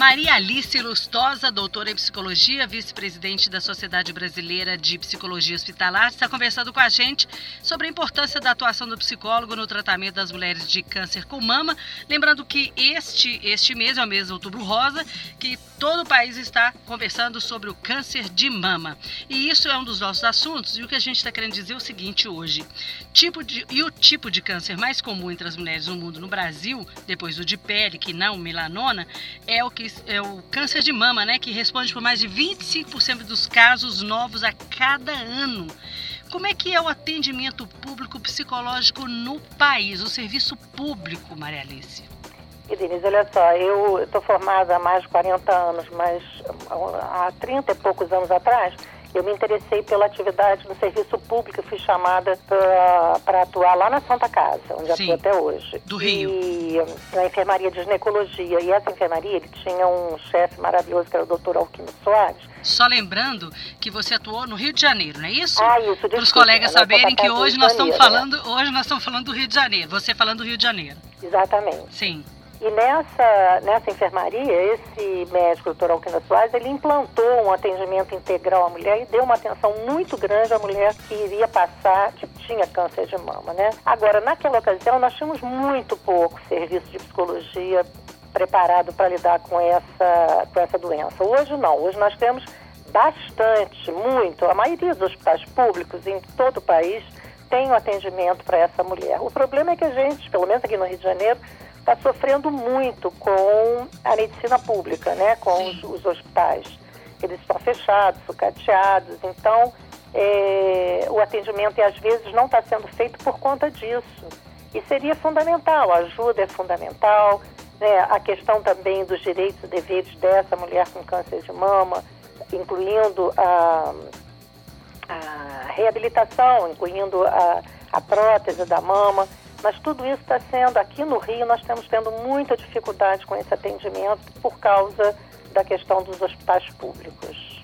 Maria Alice Lustosa, doutora em psicologia, vice-presidente da Sociedade Brasileira de Psicologia Hospitalar, está conversando com a gente sobre a importância da atuação do psicólogo no tratamento das mulheres de câncer com mama. Lembrando que este, este mês é o mês de outubro rosa, que todo o país está conversando sobre o câncer de mama. E isso é um dos nossos assuntos. E o que a gente está querendo dizer é o seguinte hoje. Tipo de, e o tipo de câncer mais comum entre as mulheres no mundo no Brasil, depois do de pele, que não melanona, é o que é o câncer de mama, né, que responde por mais de 25% dos casos novos a cada ano. Como é que é o atendimento público psicológico no país, o serviço público, Maria Alice? E Denise, olha só, eu estou formada há mais de 40 anos, mas há 30 e poucos anos atrás, eu me interessei pela atividade no serviço público, fui chamada para atuar lá na Santa Casa, onde Sim, atuo até hoje. Do Rio. E na enfermaria de ginecologia. E essa enfermaria, ele tinha um chefe maravilhoso, que era o doutor Alquino Soares. Só lembrando que você atuou no Rio de Janeiro, não é isso? Ah, isso. Para os colegas saberem que hoje nós estamos falando, hoje nós estamos falando do Rio de Janeiro. Você falando do Rio de Janeiro. Exatamente. Sim. E nessa, nessa enfermaria, esse médico, doutor Alquina Soares, ele implantou um atendimento integral à mulher e deu uma atenção muito grande à mulher que iria passar, que tinha câncer de mama, né? Agora, naquela ocasião, nós tínhamos muito pouco serviço de psicologia preparado para lidar com essa, com essa doença. Hoje não, hoje nós temos bastante, muito, a maioria dos hospitais públicos em todo o país tem um atendimento para essa mulher. O problema é que a gente, pelo menos aqui no Rio de Janeiro, está sofrendo muito com a medicina pública, né? com os, os, hospitais. Eles estão fechados, sucateados, então é, o atendimento às vezes não está sendo feito por conta disso. E seria fundamental, a ajuda é fundamental, né? a questão também dos direitos e deveres dessa mulher com câncer de mama, incluindo a, a reabilitação, incluindo a, a prótese da mama. Mas tudo isso está sendo, aqui no Rio, nós estamos tendo muita dificuldade com esse atendimento por causa da questão dos hospitais públicos.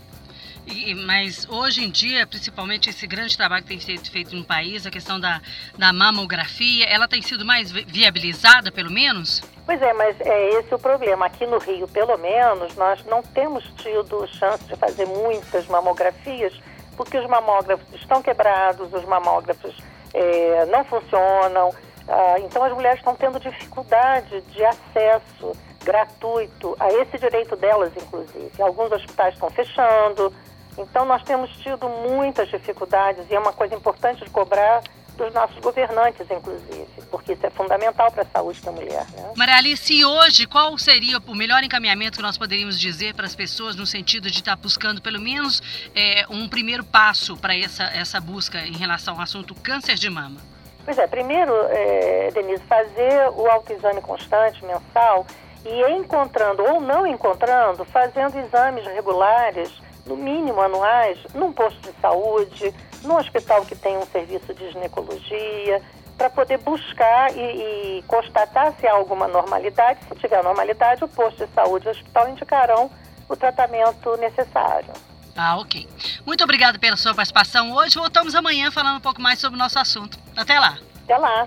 E, mas hoje em dia, principalmente esse grande trabalho que tem sido feito no país, a questão da, da mamografia, ela tem sido mais viabilizada, pelo menos? Pois é, mas é esse o problema. Aqui no Rio, pelo menos, nós não temos tido chance de fazer muitas mamografias, porque os mamógrafos estão quebrados, os mamógrafos é, não funcionam, ah, então, as mulheres estão tendo dificuldade de acesso gratuito a esse direito delas, inclusive. Alguns hospitais estão fechando. Então, nós temos tido muitas dificuldades e é uma coisa importante de cobrar dos nossos governantes, inclusive, porque isso é fundamental para a saúde da mulher. Né? Maria Alice, hoje, qual seria o melhor encaminhamento que nós poderíamos dizer para as pessoas no sentido de estar buscando pelo menos é, um primeiro passo para essa, essa busca em relação ao assunto câncer de mama? Pois é, primeiro, é, Denise, fazer o autoexame constante, mensal, e encontrando ou não encontrando, fazendo exames regulares, no mínimo anuais, num posto de saúde, num hospital que tem um serviço de ginecologia, para poder buscar e, e, constatar se há alguma normalidade. Se tiver normalidade, o posto de saúde e o hospital indicarão o tratamento necessário. Ah, ok. Muito obrigada pela sua participação hoje. Voltamos amanhã falando um pouco mais sobre o nosso assunto. Até lá. Até lá.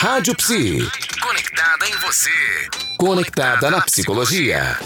Rádio Psi. Conectada em você. Conectada na psicologia.